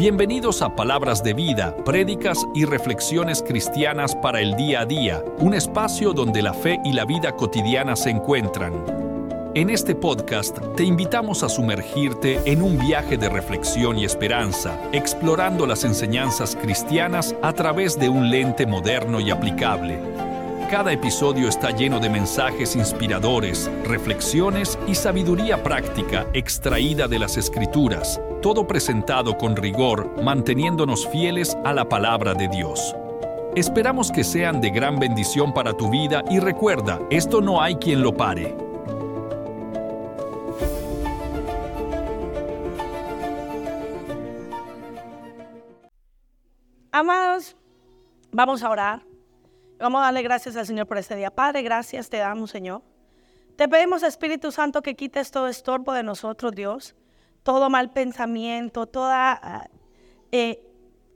Bienvenidos a Palabras de Vida, prédicas y reflexiones cristianas para el día a día, un espacio donde la fe y la vida cotidiana se encuentran. En este podcast te invitamos a sumergirte en un viaje de reflexión y esperanza, explorando las enseñanzas cristianas a través de un lente moderno y aplicable. Cada episodio está lleno de mensajes inspiradores, reflexiones y sabiduría práctica extraída de las escrituras, todo presentado con rigor, manteniéndonos fieles a la palabra de Dios. Esperamos que sean de gran bendición para tu vida y recuerda, esto no hay quien lo pare. Amados, vamos a orar. Vamos a darle gracias al Señor por este día. Padre, gracias te damos, Señor. Te pedimos, Espíritu Santo, que quites todo estorbo de nosotros, Dios. Todo mal pensamiento, todas ah, eh,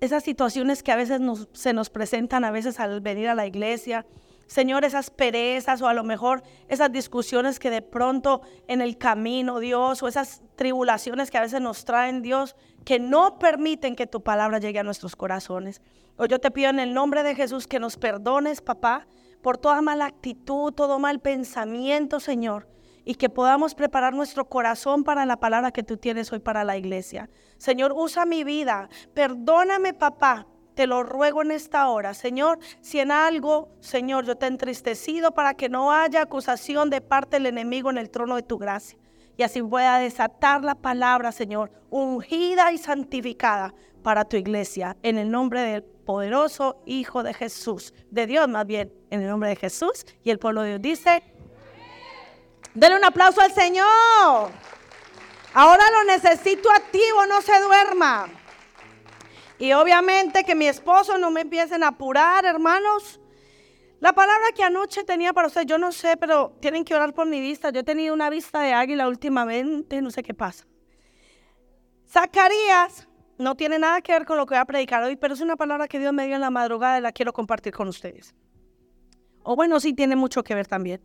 esas situaciones que a veces se nos presentan, a veces al venir a la iglesia. Señor, esas perezas o a lo mejor esas discusiones que de pronto en el camino, Dios, o esas tribulaciones que a veces nos traen, Dios, que no permiten que tu palabra llegue a nuestros corazones. Hoy yo te pido en el nombre de Jesús que nos perdones, papá, por toda mala actitud, todo mal pensamiento, Señor, y que podamos preparar nuestro corazón para la palabra que tú tienes hoy para la iglesia. Señor, usa mi vida. Perdóname, papá. Te lo ruego en esta hora, Señor, si en algo, Señor, yo te he entristecido para que no haya acusación de parte del enemigo en el trono de tu gracia. Y así pueda desatar la palabra, Señor, ungida y santificada para tu iglesia, en el nombre del poderoso Hijo de Jesús, de Dios más bien, en el nombre de Jesús. Y el pueblo de Dios dice, denle un aplauso al Señor. Ahora lo necesito activo, no se duerma. Y obviamente que mi esposo no me empiecen a apurar, hermanos. La palabra que anoche tenía para ustedes, yo no sé, pero tienen que orar por mi vista. Yo he tenido una vista de águila últimamente, no sé qué pasa. Zacarías no tiene nada que ver con lo que voy a predicar hoy, pero es una palabra que Dios me dio en la madrugada y la quiero compartir con ustedes. O bueno, sí tiene mucho que ver también.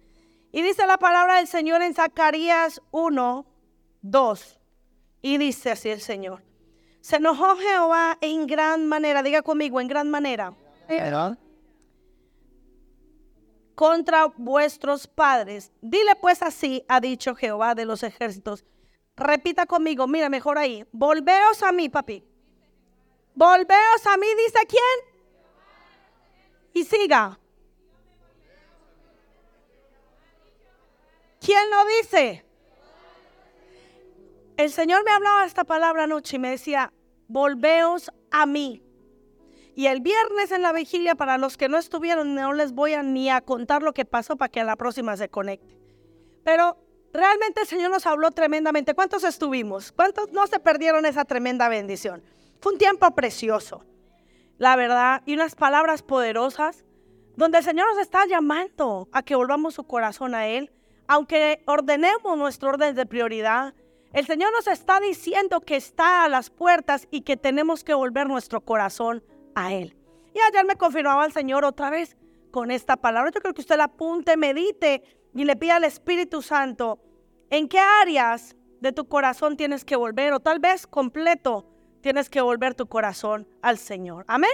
Y dice la palabra del Señor en Zacarías 1, 2. Y dice así el Señor. Se enojó Jehová en gran manera, diga conmigo, en gran manera. Contra vuestros padres. Dile pues así, ha dicho Jehová de los ejércitos Repita conmigo, mira, mejor ahí. Volveos a mí, papi. Volveos a mí, dice quién. Y siga. ¿Quién lo dice? El Señor me hablaba esta palabra anoche y me decía, volveos a mí. Y el viernes en la vigilia, para los que no estuvieron, no les voy a ni a contar lo que pasó para que a la próxima se conecte. Pero Realmente el Señor nos habló tremendamente. ¿Cuántos estuvimos? ¿Cuántos no se perdieron esa tremenda bendición? Fue un tiempo precioso, la verdad, y unas palabras poderosas donde el Señor nos está llamando a que volvamos su corazón a Él, aunque ordenemos nuestro orden de prioridad. El Señor nos está diciendo que está a las puertas y que tenemos que volver nuestro corazón a Él. Y ayer me confirmaba el Señor otra vez con esta palabra. Yo creo que usted la apunte, medite y le pida al Espíritu Santo en qué áreas de tu corazón tienes que volver o tal vez completo tienes que volver tu corazón al Señor. Amén.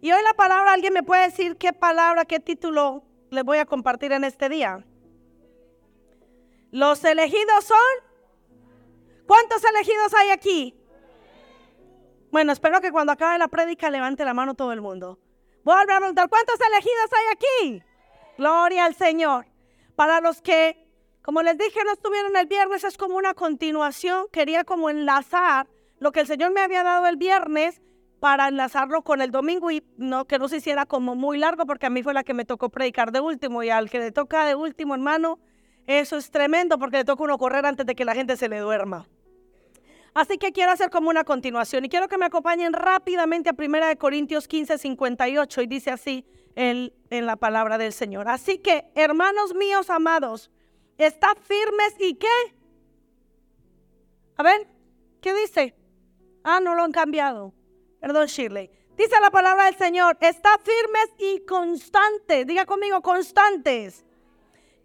Y hoy la palabra, ¿alguien me puede decir qué palabra, qué título le voy a compartir en este día? Los elegidos son... ¿Cuántos elegidos hay aquí? Bueno, espero que cuando acabe la prédica levante la mano todo el mundo. Voy a preguntar, ¿cuántos elegidos hay aquí? Gloria al Señor. Para los que, como les dije, no estuvieron el viernes, es como una continuación. Quería como enlazar lo que el Señor me había dado el viernes para enlazarlo con el domingo y que no se hiciera como muy largo porque a mí fue la que me tocó predicar de último y al que le toca de último, hermano, eso es tremendo porque le toca uno correr antes de que la gente se le duerma. Así que quiero hacer como una continuación y quiero que me acompañen rápidamente a 1 Corintios 15, 58 y dice así, en, la palabra del Señor. Así que, hermanos míos amados, está firmes y qué? A ver, ¿qué dice? Ah, no lo han cambiado. Perdón, Shirley. Dice la palabra del Señor, está firmes y constantes. Diga conmigo, constantes.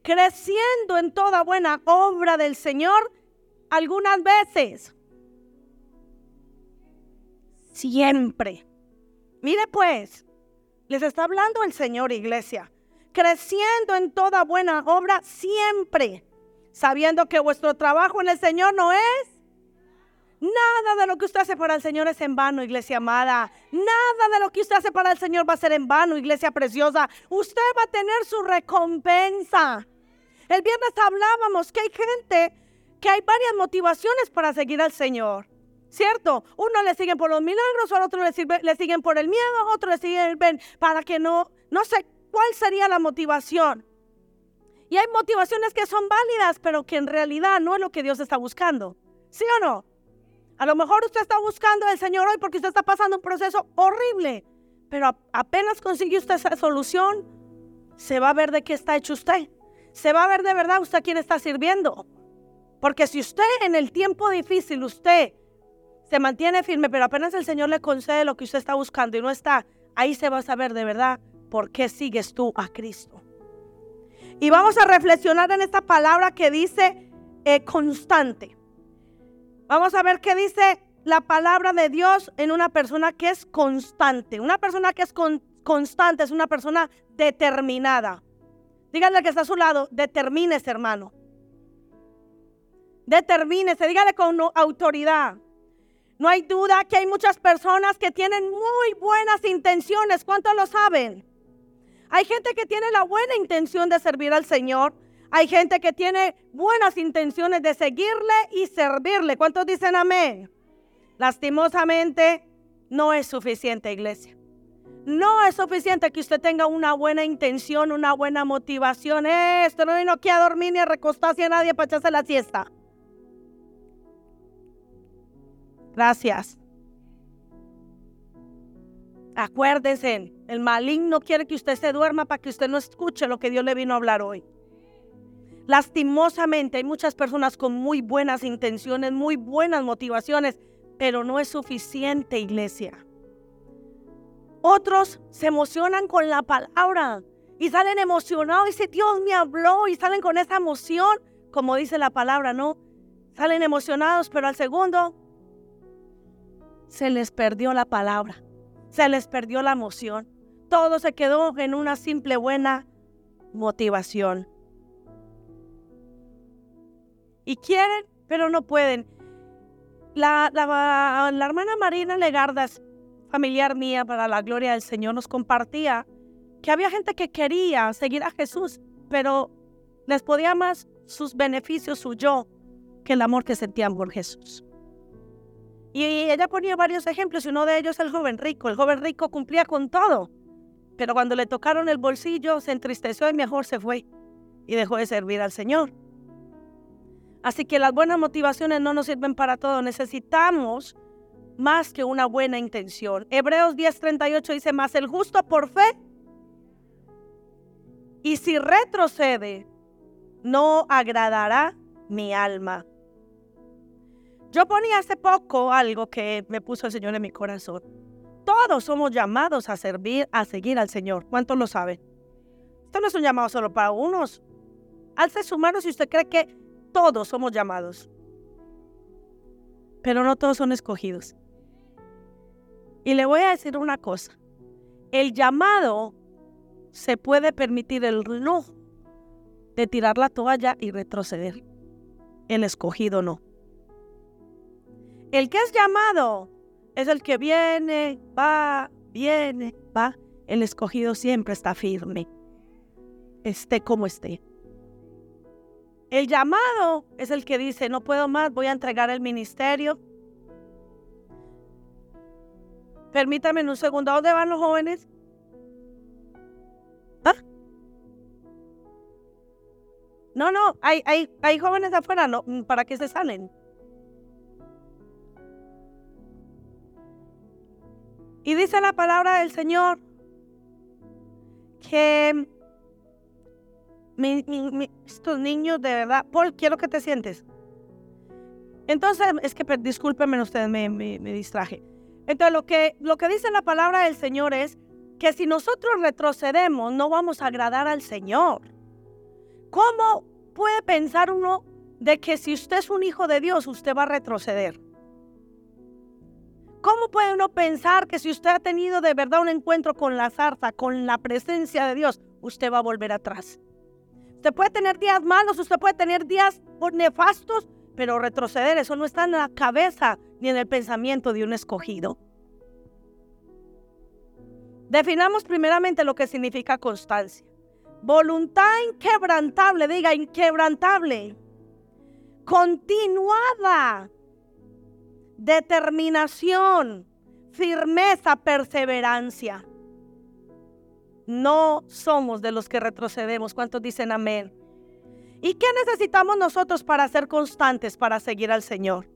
Creciendo en toda buena obra del Señor algunas veces. siempre. Mire pues, les está hablando el Señor, iglesia, creciendo en toda buena obra siempre, sabiendo que vuestro trabajo en el Señor no es Nada de lo que usted hace para el Señor es en vano, iglesia amada. Nada de lo que usted hace para el Señor va a ser en vano, iglesia preciosa. Usted va a tener su recompensa. El viernes hablábamos que hay gente que hay varias motivaciones para seguir al Señor. ¿Cierto? Uno le siguen por los milagros, otro le, le siguen por el miedo, otro le siguen para que no, no sé cuál sería la motivación. Y hay motivaciones que son válidas, pero que en realidad no es lo que Dios está buscando. ¿Sí o no? A lo mejor usted está buscando al Señor hoy porque usted está pasando un proceso horrible, pero apenas consigue usted esa solución, se va a ver de qué está hecho usted. Se va a ver de verdad usted a quién está sirviendo. Porque si usted en el tiempo difícil, usted se mantiene firme, pero apenas el Señor le concede lo que usted está buscando y no está, ahí se va a saber de verdad por qué sigues tú a Cristo. Y vamos a reflexionar en esta palabra que dice eh, constante. Vamos a ver qué dice la palabra de Dios en una persona que es constante. Una persona que es constante es una persona determinada. Dígale que está a su lado, determínese, hermano. Determínese, dígale con autoridad. No hay duda que hay muchas personas que tienen muy buenas intenciones. ¿Cuántos lo saben? Hay gente que tiene la buena intención de servir al Señor, hay gente que tiene buenas intenciones de seguirle y servirle. ¿Cuántos dicen amén? Lastimosamente, no es suficiente, iglesia. No es suficiente que usted tenga una buena intención, una buena motivación. Esto no vino aquí a dormir ni a recostarse a nadie para echarse la siesta. Gracias. Acuérdense, el maligno quiere que usted se duerma para que usted no escuche lo que Dios le vino a hablar hoy. Lastimosamente hay muchas personas con muy buenas intenciones, muy buenas motivaciones, pero no es suficiente, iglesia. Otros se emocionan con la palabra y salen emocionados y dicen, Dios me habló y salen con esa emoción, como dice la palabra, ¿no? Salen emocionados, pero al segundo se les perdió la palabra, se les perdió la emoción. Todo se quedó en una simple buena motivación y quieren, pero no pueden. La, la, hermana Marina Legardas, familiar mía para la gloria del Señor, nos compartía que había gente que quería seguir a Jesús, pero les podía más sus beneficios, su yo, que el amor que sentían por Jesús. Y ella ponía varios ejemplos, y uno de ellos el joven rico. El joven rico cumplía con todo, pero cuando le tocaron el bolsillo se entristeció y mejor se fue y dejó de servir al Señor. Así que las buenas motivaciones no nos sirven para todo. Necesitamos más que una buena intención. Hebreos 10:38 dice, más el justo por fe. Y si retrocede, no agradará mi alma. Yo ponía hace poco algo que me puso el Señor en mi corazón. Todos somos llamados a servir, a seguir al Señor. ¿Cuántos lo saben? Esto no es un llamado solo para unos. Alce su mano si usted cree que todos somos llamados, pero no todos son escogidos. Y le voy a decir una cosa, el llamado se puede permitir el lujo de tirar la toalla y retroceder. El escogido no. El que es llamado es el que viene, va, viene, va. El escogido siempre está firme, esté como esté. El llamado es el que dice, no puedo más, voy a entregar el ministerio. Permítame un segundo, ¿a dónde van los jóvenes? ¿Ah? No, no, hay, hay, hay jóvenes afuera, no, ¿para qué se salen? Y dice la palabra del Señor que estos niños de verdad, Paul, quiero que te sientes. Entonces, es que discúlpenme ustedes, me, me, distraje. Entonces, lo que, lo que dice la palabra del Señor es que si nosotros retrocedemos, no vamos a agradar al Señor. ¿Cómo puede pensar uno de que si usted es un hijo de Dios, usted va a retroceder? ¿Cómo puede uno pensar que si usted ha tenido de verdad un encuentro con la zarza, con la presencia de Dios, usted va a volver atrás? Usted puede tener días malos, usted puede tener días nefastos, pero retroceder, eso no está en la cabeza ni en el pensamiento de un escogido. Definamos primeramente lo que significa constancia. Voluntad inquebrantable, diga inquebrantable. Continuada. Determinación, firmeza, perseverancia. No somos de los que retrocedemos. ¿Cuántos dicen amén? ¿Y qué necesitamos nosotros para ser constantes, para seguir al Señor?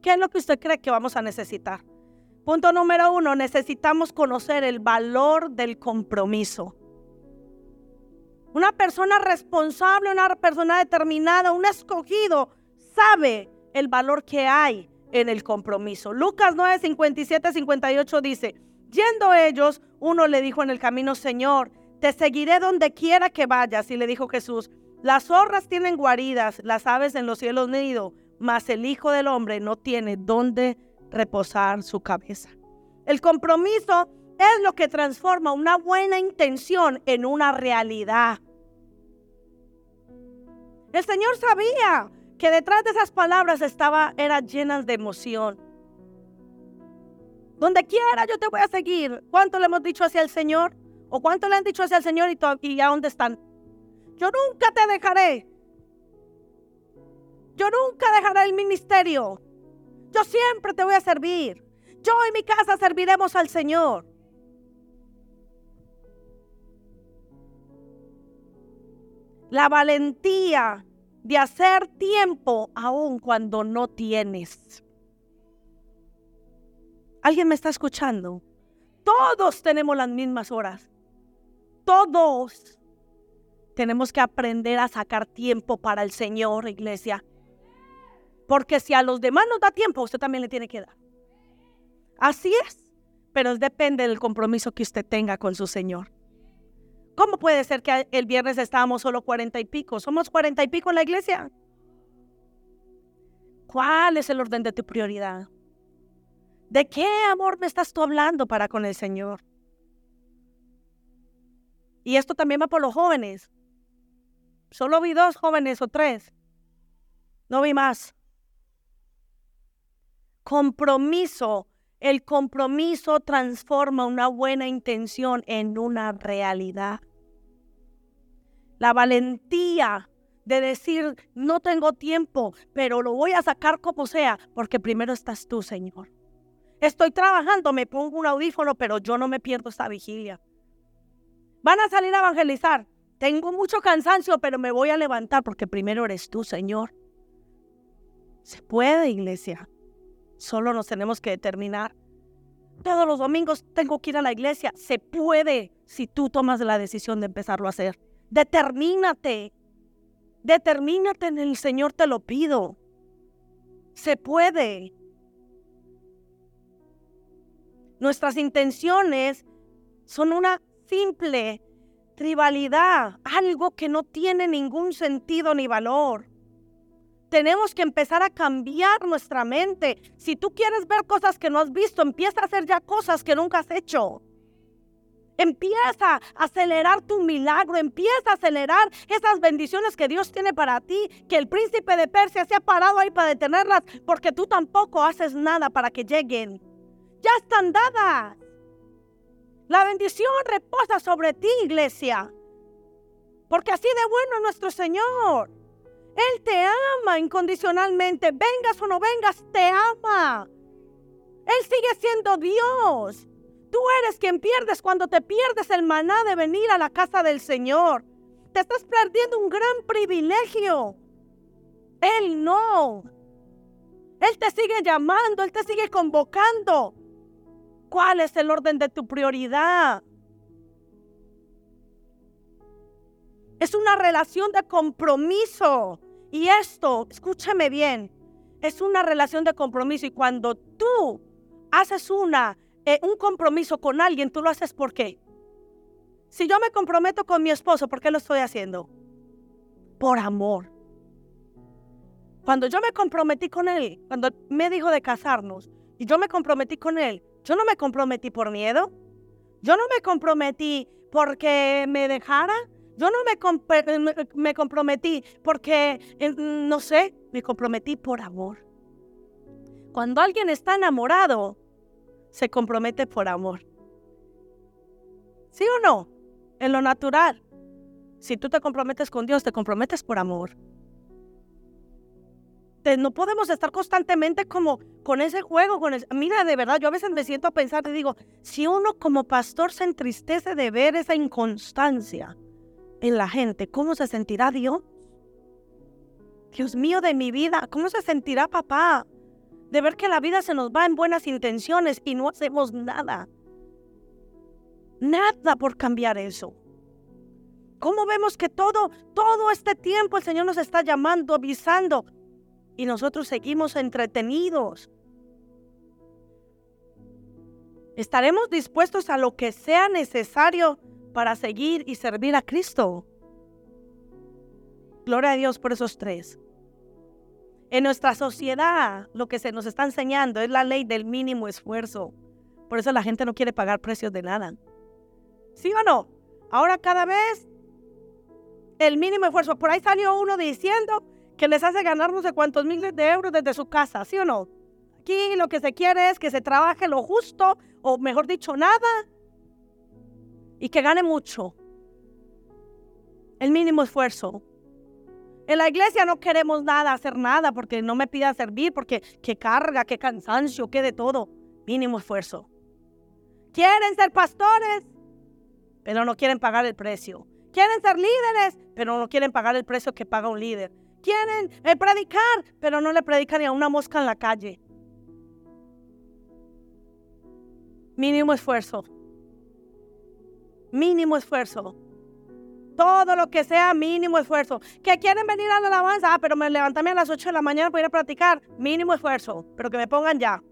¿Qué es lo que usted cree que vamos a necesitar? Punto número uno, necesitamos conocer el valor del compromiso. Una persona responsable, una persona determinada, un escogido, sabe el valor que hay en el compromiso. Lucas 9, 57, 58 dice, yendo ellos, uno le dijo en el camino, Señor, te seguiré donde quiera que vayas. Y le dijo Jesús, las zorras tienen guaridas, las aves en los cielos nido, mas el Hijo del Hombre no tiene dónde reposar su cabeza. El compromiso es lo que transforma una buena intención en una realidad. El Señor sabía que detrás de esas palabras estaba, eran llenas de emoción. Donde quiera yo te voy a seguir. ¿Cuánto le hemos dicho hacia el Señor? ¿O cuánto le han dicho hacia el Señor y, y a dónde están? Yo nunca te dejaré. Yo nunca dejaré el ministerio. Yo siempre te voy a servir. Yo y mi casa serviremos al Señor. La valentía de hacer tiempo aun cuando no tienes. ¿Alguien me está escuchando? Todos tenemos las mismas horas. Todos tenemos que aprender a sacar tiempo para el Señor, iglesia. Porque si a los demás nos da tiempo, usted también le tiene que dar. Así es, pero depende del compromiso que usted tenga con su Señor. ¿Cómo puede ser que el viernes estábamos solo cuarenta y pico? ¿Somos cuarenta y pico en la iglesia? ¿Cuál es el orden de tu prioridad? ¿De qué amor me estás tú hablando para con el Señor? Y esto también va por los jóvenes. Solo vi dos jóvenes o tres. No vi más compromiso. El compromiso transforma una buena intención en una realidad. La valentía de decir, no tengo tiempo, pero lo voy a sacar como sea, porque primero estás tú, Señor. Estoy trabajando, me pongo un audífono, pero yo no me pierdo esta vigilia. Van a salir a evangelizar. Tengo mucho cansancio, pero me voy a levantar porque primero eres tú, Señor. Se puede, iglesia. Solo nos tenemos que determinar. Todos los domingos tengo que ir a la iglesia. Se puede si tú tomas la decisión de empezarlo a hacer. Determínate. Determínate en el Señor, te lo pido. Se puede. Nuestras intenciones son una simple tribalidad, algo que no tiene ningún sentido ni valor tenemos que empezar a cambiar nuestra mente. Si tú quieres ver cosas que no has visto, empieza a hacer ya cosas que nunca has hecho. Empieza a acelerar tu milagro, empieza a acelerar esas bendiciones que Dios tiene para ti, que el príncipe de Persia se ha parado ahí para detenerlas, porque tú tampoco haces nada para que lleguen. Ya están dadas. La bendición reposa sobre ti, iglesia, porque así de bueno es nuestro Señor. Él te ama incondicionalmente. Vengas o no vengas, te ama. Él sigue siendo Dios. Tú eres quien pierdes cuando te pierdes el maná de venir a la casa del Señor. Te estás perdiendo un gran privilegio. Él no. Él te sigue llamando, Él te sigue convocando. ¿Cuál es el orden de tu prioridad? Es una relación de compromiso. Y esto, escúchame bien, es una relación de compromiso. Y cuando tú haces una, eh, un compromiso con alguien, tú lo haces por qué. Si yo me comprometo con mi esposo, ¿por qué lo estoy haciendo? Por amor. Cuando yo me comprometí con él, cuando me dijo de casarnos, y yo me comprometí con Él, yo no me comprometí por miedo, yo no me comprometí porque me dejara, yo no me, me comprometí porque, eh, no sé, me comprometí por amor. Cuando alguien está enamorado, se compromete por amor. ¿Sí o no? En lo natural. Si tú te comprometes con Dios, te comprometes por amor. No podemos estar constantemente como con ese juego. Con mira, de verdad, yo a veces me siento a pensar y digo, si uno como pastor se entristece de ver esa inconstancia en la gente, ¿cómo se sentirá Dios? Dios mío de mi vida, ¿cómo se sentirá papá? de ver que la vida se nos va en buenas intenciones y no hacemos nada. Nada por cambiar eso. ¿Cómo vemos que todo, todo este tiempo el Señor nos está llamando, avisando y nosotros seguimos entretenidos? ¿Estaremos dispuestos a lo que sea necesario para seguir y servir a Cristo? Gloria a Dios por esos tres. En nuestra sociedad lo que se nos está enseñando es la ley del mínimo esfuerzo. Por eso la gente no quiere pagar precios de nada. ¿Sí o no? Ahora cada vez el mínimo esfuerzo. Por ahí salió uno diciendo que les hace ganar no sé cuántos miles de euros desde su casa, ¿sí o no? Aquí lo que se quiere es que se trabaje lo justo, o mejor dicho, nada, y que gane mucho. El mínimo esfuerzo. En la iglesia no queremos nada, hacer nada, porque no me pida servir, porque qué carga, qué cansancio, qué de todo. Mínimo esfuerzo. Quieren ser pastores, pero no quieren pagar el precio. Quieren ser líderes, pero no quieren pagar el precio que paga un líder. Quieren eh, predicar, pero no le predican ni a una mosca en la calle. Mínimo esfuerzo. Mínimo esfuerzo. Todo lo que sea mínimo esfuerzo. Que quieren venir a la alabanza, ah, pero me levantarme a las 8 de la mañana para ir a practicar. Mínimo esfuerzo, pero que me pongan ya.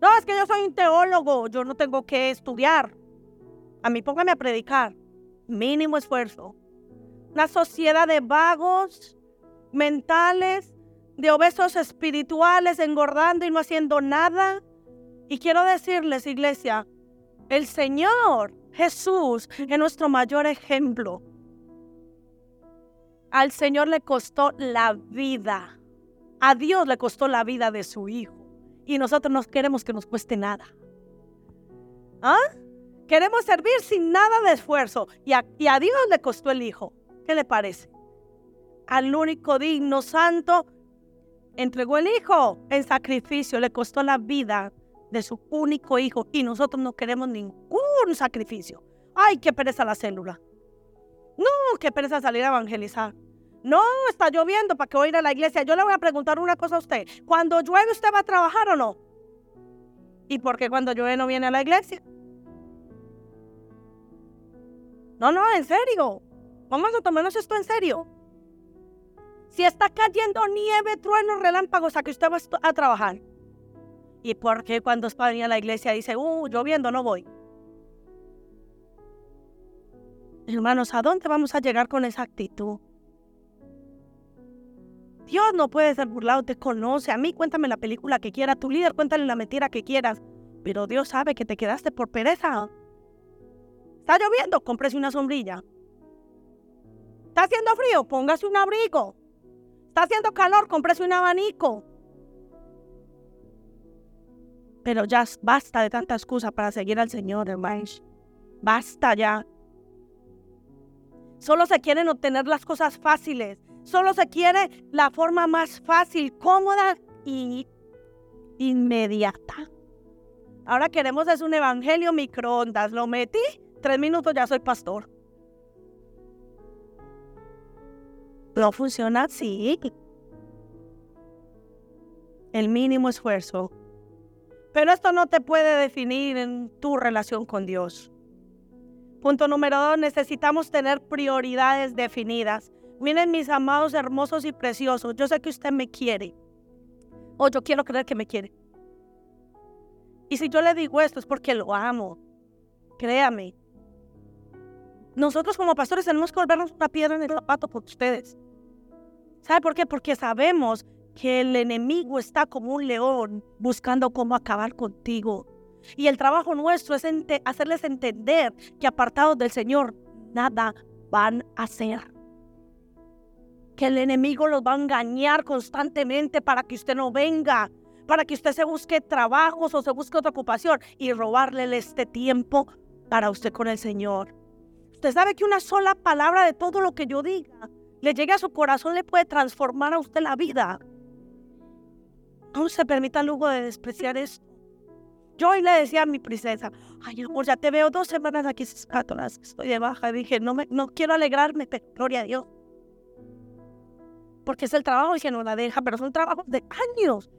No, es que yo soy un teólogo, yo no tengo que estudiar. A mí póngame a predicar. Mínimo esfuerzo. Una sociedad de vagos mentales, de obesos espirituales, engordando y no haciendo nada. Y quiero decirles, iglesia, el Señor Jesús es nuestro mayor ejemplo. Al Señor le costó la vida. A Dios le costó la vida de su Hijo. Y nosotros no queremos que nos cueste nada. ¿Ah? Queremos servir sin nada de esfuerzo. Y a, y a Dios le costó el Hijo. ¿Qué le parece? Al único digno santo entregó el Hijo en sacrificio. Le costó la vida de su único hijo y nosotros no queremos ningún sacrificio. Ay, qué pereza la célula. No, qué pereza salir a evangelizar. No, está lloviendo para que voy a ir a la iglesia. Yo le voy a preguntar una cosa a usted. Cuando llueve, ¿usted va a trabajar o no? ¿Y por qué cuando llueve no viene a la iglesia? No, no, en serio. Vamos a tomarnos esto en serio. Si está cayendo nieve, truenos, relámpagos, a que usted va a trabajar. ¿Y por qué cuando es para venir a la iglesia dice, uh, lloviendo no voy? Hermanos, ¿a dónde vamos a llegar con esa actitud? Dios no puede ser burlado, te conoce. A mí cuéntame la película que quiera, tu líder cuéntale la mentira que quieras. Pero Dios sabe que te quedaste por pereza. Está lloviendo, cómprese una sombrilla. Está haciendo frío, póngase un abrigo. Está haciendo calor, cómprese un abanico. Pero ya basta de tanta excusa para seguir al Señor, hermanos. Basta ya. Solo se quieren obtener las cosas fáciles. Solo se quiere la forma más fácil, cómoda y inmediata. Ahora queremos es un evangelio microondas. Lo metí, tres minutos ya soy pastor. No funciona así. El mínimo esfuerzo pero esto no te puede definir en tu relación con Dios. Punto número dos, necesitamos tener prioridades definidas. Miren mis amados, hermosos y preciosos, yo sé que usted me quiere. O yo quiero creer que me quiere. Y si yo le digo esto es porque lo amo. Créame. Nosotros como pastores tenemos que volvernos una piedra en el zapato por ustedes. ¿Sabe por qué? Porque sabemos que el enemigo está como un león buscando cómo acabar contigo. Y el trabajo nuestro es hacerles entender que apartados del Señor nada van a hacer. Que el enemigo los va a engañar constantemente para que usted no venga, para que usted se busque trabajos o se busque otra ocupación y robarle este tiempo para usted con el Señor. Usted sabe que una sola palabra de todo lo que yo diga le llegue a su corazón, le puede transformar a usted la vida. No se permita lujo de despreciar esto. Yo hoy le decía a mi princesa, ay amor, ya te veo dos semanas aquí estoy de baja. dije, no, me, no quiero alegrarme, pero gloria a Dios. Porque es el trabajo y que no la deja, pero son trabajos de años.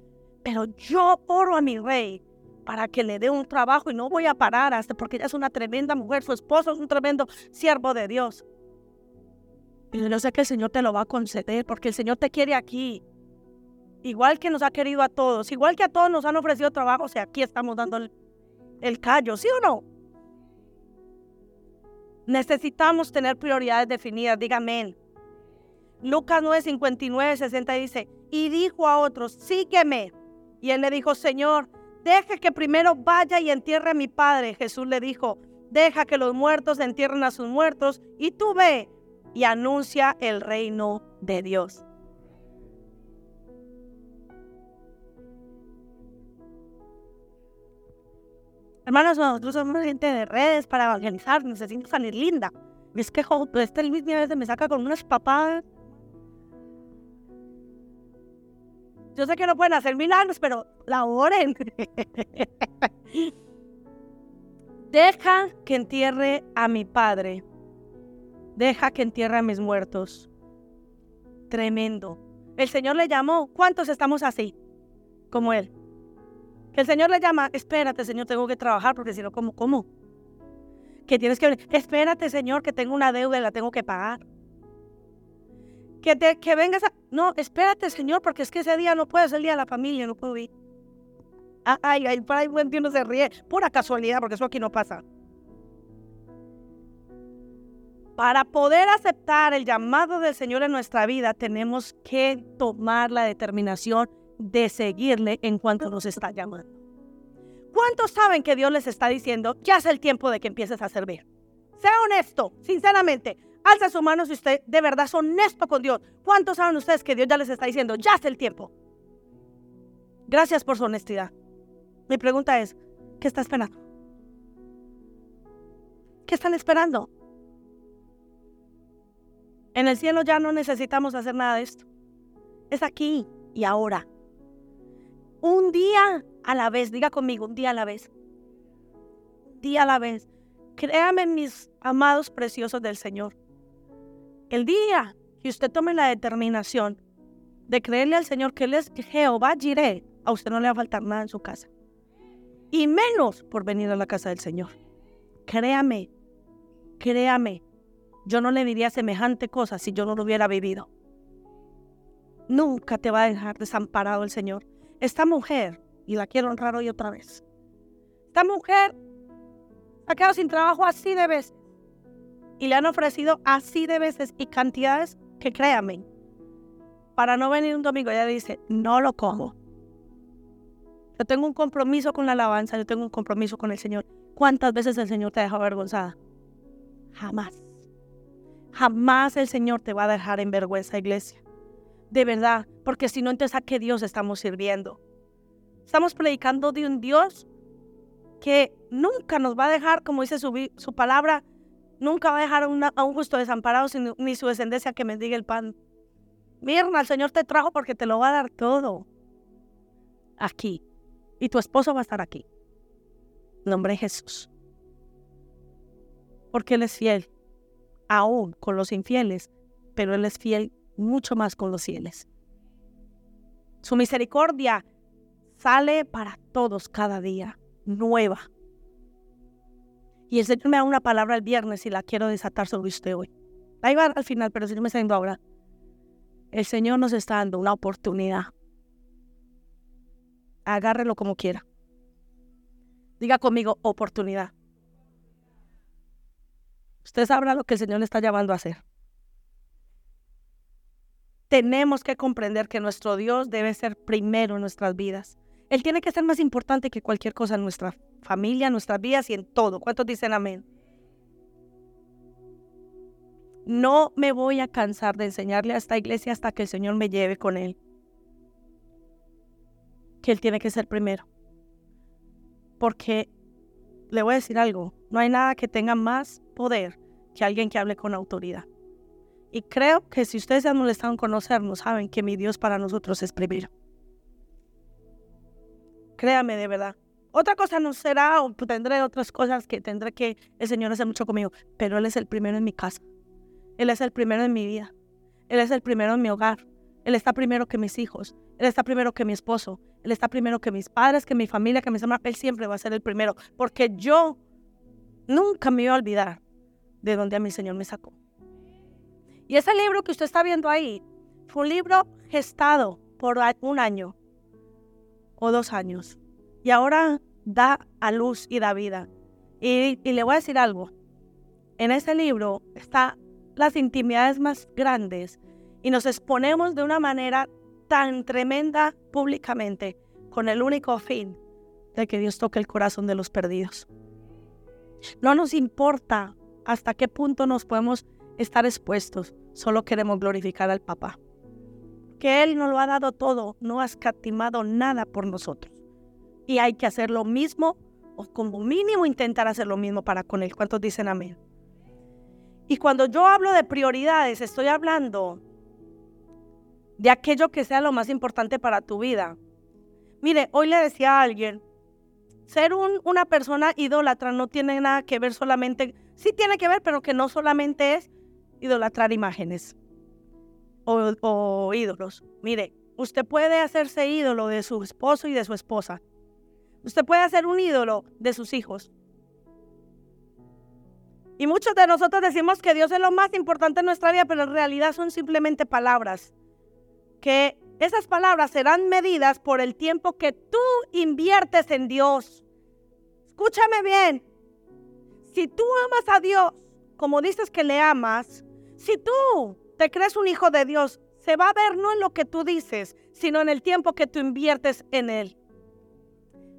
Pero yo oro a mi rey para que le dé un trabajo y no voy a parar hasta porque ella es una tremenda mujer, su esposo es un tremendo siervo de Dios. Y yo sé que el Señor te lo va a conceder porque el Señor te quiere aquí. Igual que nos ha querido a todos, igual que a todos nos han ofrecido trabajo, o sea, aquí estamos dando el, callo, ¿sí o no? Necesitamos tener prioridades definidas, dígame. Lucas 9, 59, 60 dice, y dijo a otros, sígueme. Y él le dijo, Señor, deje que primero vaya y entierre a mi padre. Jesús le dijo, deja que los muertos entierren a sus muertos y tú ve y anuncia el reino de Dios. Hermanos, nosotros somos gente de redes para evangelizar, necesito salir linda. Es que este Luis a veces me saca con unas papadas. Yo sé que no pueden hacer milagros, pero la oren. Deja que entierre a mi padre Deja que entierre a mis muertos. Tremendo. El Señor le llamó. ¿Cuántos estamos así? Como Él. Que el Señor le llama. Espérate, Señor, tengo que trabajar porque si no, ¿cómo? ¿Cómo? Que tienes que venir. Espérate, Señor, que tengo una deuda y la tengo que pagar. Que, te, que vengas a... No, espérate, Señor, porque es que ese día no puedo, es el día de la familia, no puedo ir. Ay, ay, para ahí buen Dios no se ríe. Pura casualidad, porque eso aquí no pasa. Para poder aceptar el llamado del Señor en nuestra vida, tenemos que tomar la determinación de seguirle en cuanto nos está llamando. ¿Cuántos saben que Dios les está diciendo, ya es el tiempo de que empieces a servir? Sea honesto, sinceramente. Alza su mano si usted de verdad es honesto con Dios. ¿Cuántos saben ustedes que Dios ya les está diciendo, ya es el tiempo? Gracias por su honestidad. Mi pregunta es, ¿qué está esperando? ¿Qué están esperando? En el cielo ya no necesitamos hacer nada de esto. Es aquí y ahora. Un día a la vez, diga conmigo, un día a la vez. Un día a la vez. Créame, mis amados preciosos del Señor. El día que usted tome la determinación de creerle al Señor que Él es Jehová Jireh, a usted no le va a faltar nada en su casa. Y menos por venir a la casa del Señor. Créame, créame, yo no le diría semejante cosa si yo no lo hubiera vivido. Nunca te va a dejar desamparado el Señor. Esta mujer, y la quiero honrar hoy otra vez, esta mujer ha quedado sin trabajo así de veces. Y le han ofrecido así de veces y cantidades que créanme, para no venir un domingo, ella dice, no lo como. Yo tengo un compromiso con la alabanza, yo tengo un compromiso con el Señor. ¿Cuántas veces el Señor te ha dejado avergonzada? Jamás. Jamás el Señor te va a dejar en vergüenza, iglesia. De verdad, porque si no, entonces a qué Dios estamos sirviendo. Estamos predicando de un Dios que nunca nos va a dejar, como dice su, palabra, nunca va a dejar a un justo desamparado ni su descendencia que mendigue el pan. Mirna, el Señor te trajo porque te lo va a dar todo. Aquí. Y tu esposo va a estar aquí. nombre de Jesús. Porque Él es fiel aún con los infieles, pero Él es fiel mucho más con los fieles. Su misericordia sale para todos cada día, nueva. Y el Señor me da una palabra el viernes y la quiero desatar sobre usted hoy. Ahí va al final, pero si no me está dando ahora. El Señor nos está dando una oportunidad. Agárrelo como quiera. Diga conmigo, oportunidad. Usted sabrá lo que el Señor le está llamando a hacer. tenemos que comprender que nuestro Dios debe ser primero en nuestras vidas. Él tiene que ser más importante que cualquier cosa en nuestra familia, en nuestras vidas y en todo. ¿Cuántos dicen amén? No me voy a cansar de enseñarle a esta iglesia hasta que el Señor me lleve con Él. Que Él tiene que ser primero. Porque le voy a decir algo, no hay nada que tenga más poder que alguien que hable con autoridad. Y creo que si ustedes se han molestado en conocernos, saben que mi Dios para nosotros es primero. Créame de verdad. Otra cosa no será, o tendré otras cosas que tendré que el Señor hacer mucho conmigo, pero Él es el primero en mi casa. Él es el primero en mi vida. Él es el primero en mi hogar. Él está primero que mis hijos. Él está primero que mi esposo. Él está primero que mis padres, que mi familia, que mis hermanos. Él siempre va a ser el primero. Porque yo nunca me voy a olvidar de donde a mi Señor me sacó. Y ese libro que usted está viendo ahí fue un libro gestado por un año o dos años. Y ahora da a luz y da vida. Y, y le voy a decir algo. En ese libro está las intimidades más grandes y nos exponemos de una manera tan tremenda públicamente con el único fin de que Dios toque el corazón de los perdidos. No nos importa hasta qué punto nos podemos estar expuestos, solo queremos glorificar al papá. Que Él nos lo ha dado todo, no ha escatimado nada por nosotros. Y hay que hacer lo mismo, o como mínimo intentar hacer lo mismo para con Él. ¿Cuántos dicen amén? Y cuando yo hablo de prioridades, estoy hablando de aquello que sea lo más importante para tu vida. Mire, hoy le decía a alguien, ser una persona idólatra no tiene nada que ver solamente, sí tiene que ver, pero que no solamente es idolatrar imágenes o, o ídolos. Mire, usted puede hacerse ídolo de su esposo y de su esposa. Usted puede hacer un ídolo de sus hijos. Y muchos de nosotros decimos que Dios es lo más importante en nuestra vida, pero en realidad son simplemente palabras. Que esas palabras serán medidas por el tiempo que tú inviertes en Dios. Escúchame bien. Si tú amas a Dios como dices que le amas, si tú te crees un hijo de Dios, se va a ver no en lo que tú dices, sino en el tiempo que tú inviertes en Él.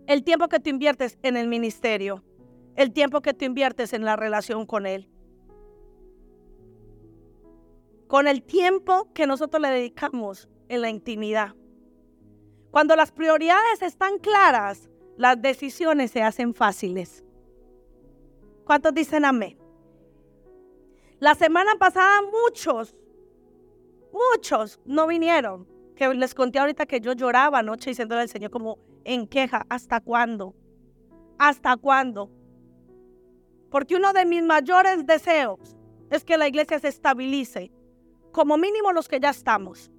El tiempo que tú inviertes en el ministerio el tiempo que tú inviertes en la relación con Él. Con el tiempo que nosotros le dedicamos en la intimidad. Cuando las prioridades están claras, las decisiones se hacen fáciles. ¿Cuántos dicen amén? La semana pasada muchos, muchos no vinieron. Que les conté ahorita que yo lloraba anoche diciéndole al Señor como en queja, ¿hasta cuándo? ¿Hasta cuándo? Porque uno de mis mayores deseos es que la iglesia se estabilice, como mínimo los que ya estamos.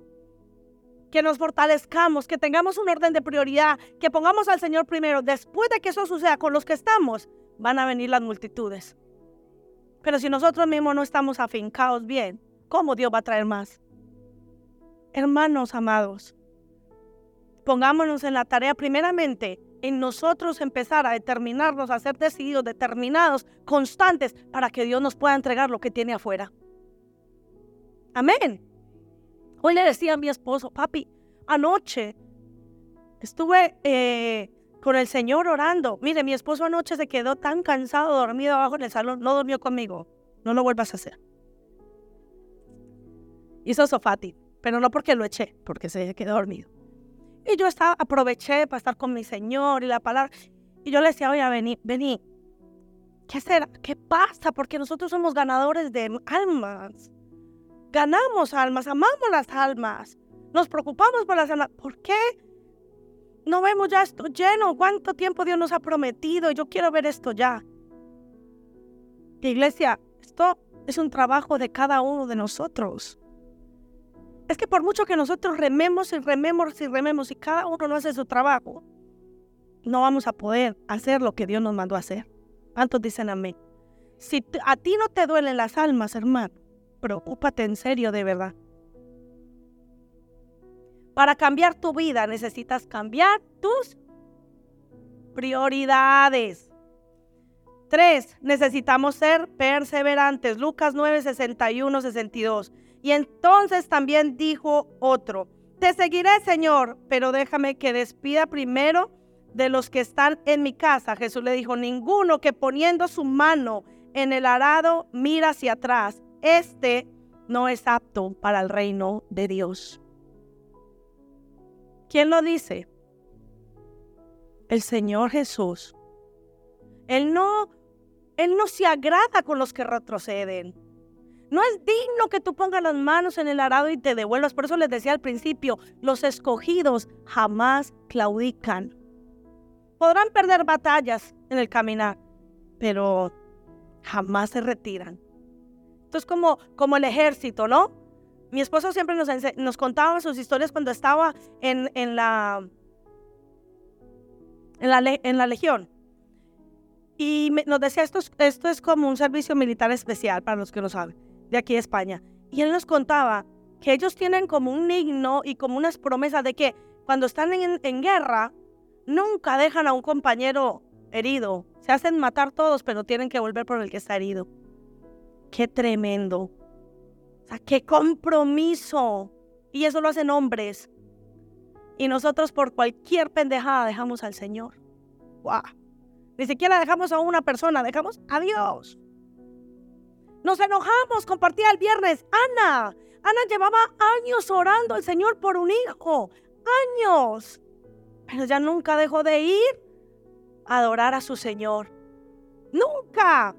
Que nos fortalezcamos, que tengamos un orden de prioridad, que pongamos al Señor primero. Después de que eso suceda con los que estamos, van a venir las multitudes. Pero si nosotros mismos no estamos afincados bien, ¿cómo Dios va a traer más? Hermanos amados, pongámonos en la tarea primeramente en nosotros empezar a determinarnos, a ser decididos, determinados, constantes, para que Dios nos pueda entregar lo que tiene afuera. Amén. Hoy le decía a mi esposo, papi, anoche estuve eh, con el Señor orando. Mire, mi esposo anoche se quedó tan cansado, dormido abajo en el salón, no durmió conmigo. No lo vuelvas a hacer. Hizo sofati, pero no porque lo eché, porque se quedó dormido. Y yo estaba, aproveché para estar con mi Señor y la palabra. Y yo le decía, oye, vení, vení. ¿Qué será? ¿Qué pasa? Porque nosotros somos ganadores de almas. Ganamos almas, amamos las almas. Nos preocupamos por las almas. ¿Por qué no vemos ya esto lleno? ¿Cuánto tiempo Dios nos ha prometido? Yo quiero ver esto ya. Iglesia, esto es un trabajo de cada uno de nosotros. Es que por mucho que nosotros rememos y rememos y rememos y cada uno no hace su trabajo, no vamos a poder hacer lo que Dios nos mandó hacer. ¿Cuántos dicen amén? Si a ti no te duelen las almas, hermano, preocúpate en serio de verdad. Para cambiar tu vida necesitas cambiar tus prioridades. Tres, necesitamos ser perseverantes. Lucas 9, 61, 62 Y entonces también dijo otro, te seguiré, Señor, pero déjame que despida primero de los que están en mi casa. Jesús le dijo, ninguno que poniendo su mano en el arado mira hacia atrás, este no es apto para el reino de Dios. ¿Quién lo dice? El Señor Jesús. Él no, él no se agrada con los que retroceden. No es digno que tú pongas las manos en el arado y te devuelvas. Por eso les decía al principio, los escogidos jamás claudican. Podrán perder batallas en el caminar, pero jamás se retiran. Esto es como, como el ejército, ¿no? Mi esposo siempre nos, nos contaba sus historias cuando estaba en, en, la, en, la, en la legión. Y nos decía, esto es, esto es como un servicio militar especial, para los que no saben, de aquí de España. Y él nos contaba que ellos tienen como un himno y como unas promesas de que cuando están en, en guerra, nunca dejan a un compañero herido. Se hacen matar todos, pero tienen que volver por el que está herido. Qué tremendo. O sea, qué compromiso. Y eso lo hacen hombres. Y nosotros por cualquier pendejada dejamos al Señor. ¡Wow! Ni siquiera dejamos a una persona, dejamos a Dios. Nos enojamos, compartía el viernes. Ana, Ana llevaba años orando al Señor por un hijo. Años. Pero ya nunca dejó de ir a adorar a su Señor. Nunca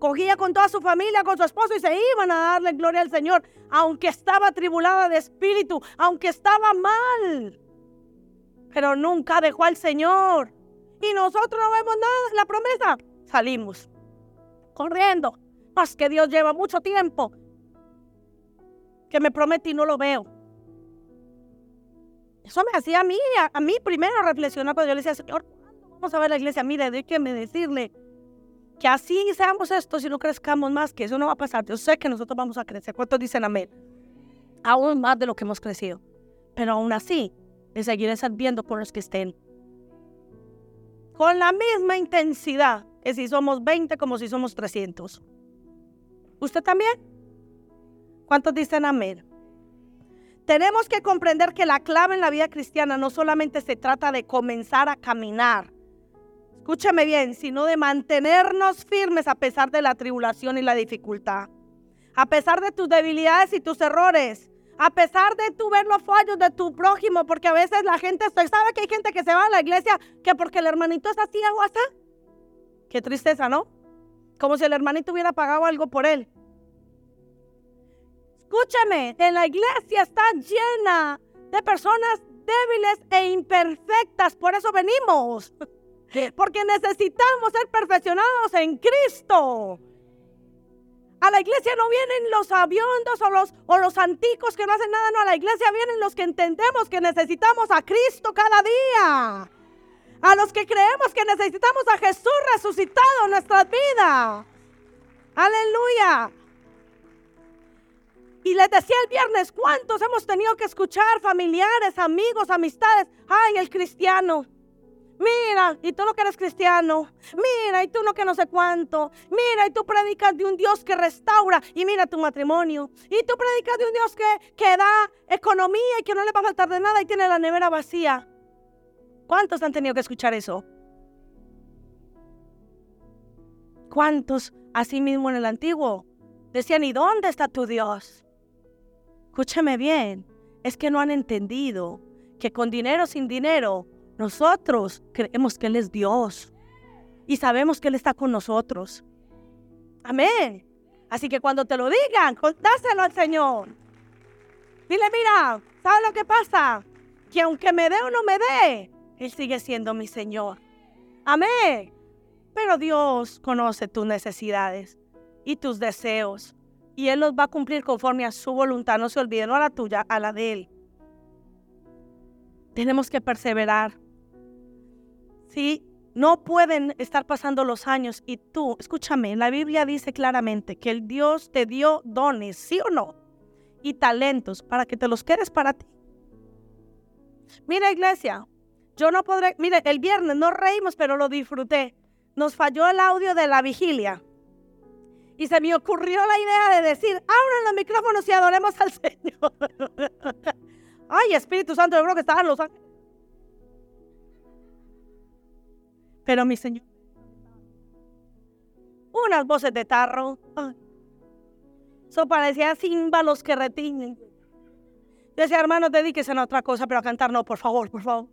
cogía con toda su familia, con su esposo y se iban a darle gloria al Señor, aunque estaba atribulada de espíritu, aunque estaba mal. Pero nunca dejó al Señor. Y nosotros no vemos nada, la promesa. Salimos corriendo. Más que Dios lleva mucho tiempo que me promete y no lo veo. Eso me hacía a mí, a, mí primero reflexionar cuando yo le decía, Señor, ¿cuándo vamos a ver la iglesia? Mire, déjeme decirle que así seamos estos y no crezcamos más, que eso no va a pasar. Yo sé que nosotros vamos a crecer. ¿Cuántos dicen amén? Aún más de lo que hemos crecido. Pero aún así, le seguiré sirviendo por los que estén. Con la misma intensidad que si somos 20 como si somos 300. ¿Usted también? ¿Cuántos dicen amén? Tenemos que comprender que la clave en la vida cristiana no solamente se trata de comenzar a caminar, escúchame bien, sino de mantenernos firmes a pesar de la tribulación y la dificultad. A pesar de tus debilidades y tus errores. A pesar de tu ver los fallos de tu prójimo, porque a veces la gente, ¿sabe que hay gente que se va a la iglesia que porque el hermanito es así o así? Qué tristeza, ¿no? Como si el hermanito hubiera pagado algo por él. Escúchame, en la iglesia está llena de personas débiles e imperfectas, por eso venimos. Porque necesitamos ser perfeccionados en Cristo. A la iglesia no vienen los aviondos o los, o los anticos que no hacen nada, no, a la iglesia vienen los que entendemos que necesitamos a Cristo cada día. A los que creemos que necesitamos a Jesús resucitado en nuestras vidas. Aleluya. Y les decía el viernes, ¿cuántos hemos tenido que escuchar familiares, amigos, amistades? Ay, el cristiano. Mira, y tú no que eres cristiano. Mira, y tú no que no sé cuánto. Mira, y tú predicas de un Dios que restaura. Y mira tu matrimonio. Y tú predicas de un Dios que, que da economía y que no le va a faltar de nada y tiene la nevera vacía. ¿Cuántos han tenido que escuchar eso? ¿Cuántos así mismo en el antiguo decían, ¿y dónde está tu Dios? Escúchame bien, es que no han entendido que con dinero sin dinero nosotros creemos que Él es Dios y sabemos que Él está con nosotros. Amén. Así que cuando te lo digan, dáselo al Señor. Dile, mira, ¿sabes lo que pasa? Que aunque me dé o no me dé, Él sigue siendo mi Señor. Amén. Pero Dios conoce tus necesidades y tus deseos. Y Él los va a cumplir conforme a su voluntad. No se olviden, no a la tuya, a la de Él. Tenemos que perseverar. Sí, no pueden estar pasando los años y tú, escúchame, la Biblia dice claramente que el Dios te dio dones, sí o no, y talentos para que te los quedes para ti. Mira, iglesia, yo no podré, mire, el viernes no reímos, pero lo disfruté. Nos falló el audio de la vigilia. Y se me ocurrió la idea de decir, abran los micrófonos y adoremos al Señor. Ay, Espíritu Santo, yo creo que estaban los ángeles. Pero mi Señor, unas voces de tarro. Eso parecía címbalos que retiñen. Yo decía, hermano, dedíquese a otra cosa, pero a cantar no, por favor, por favor.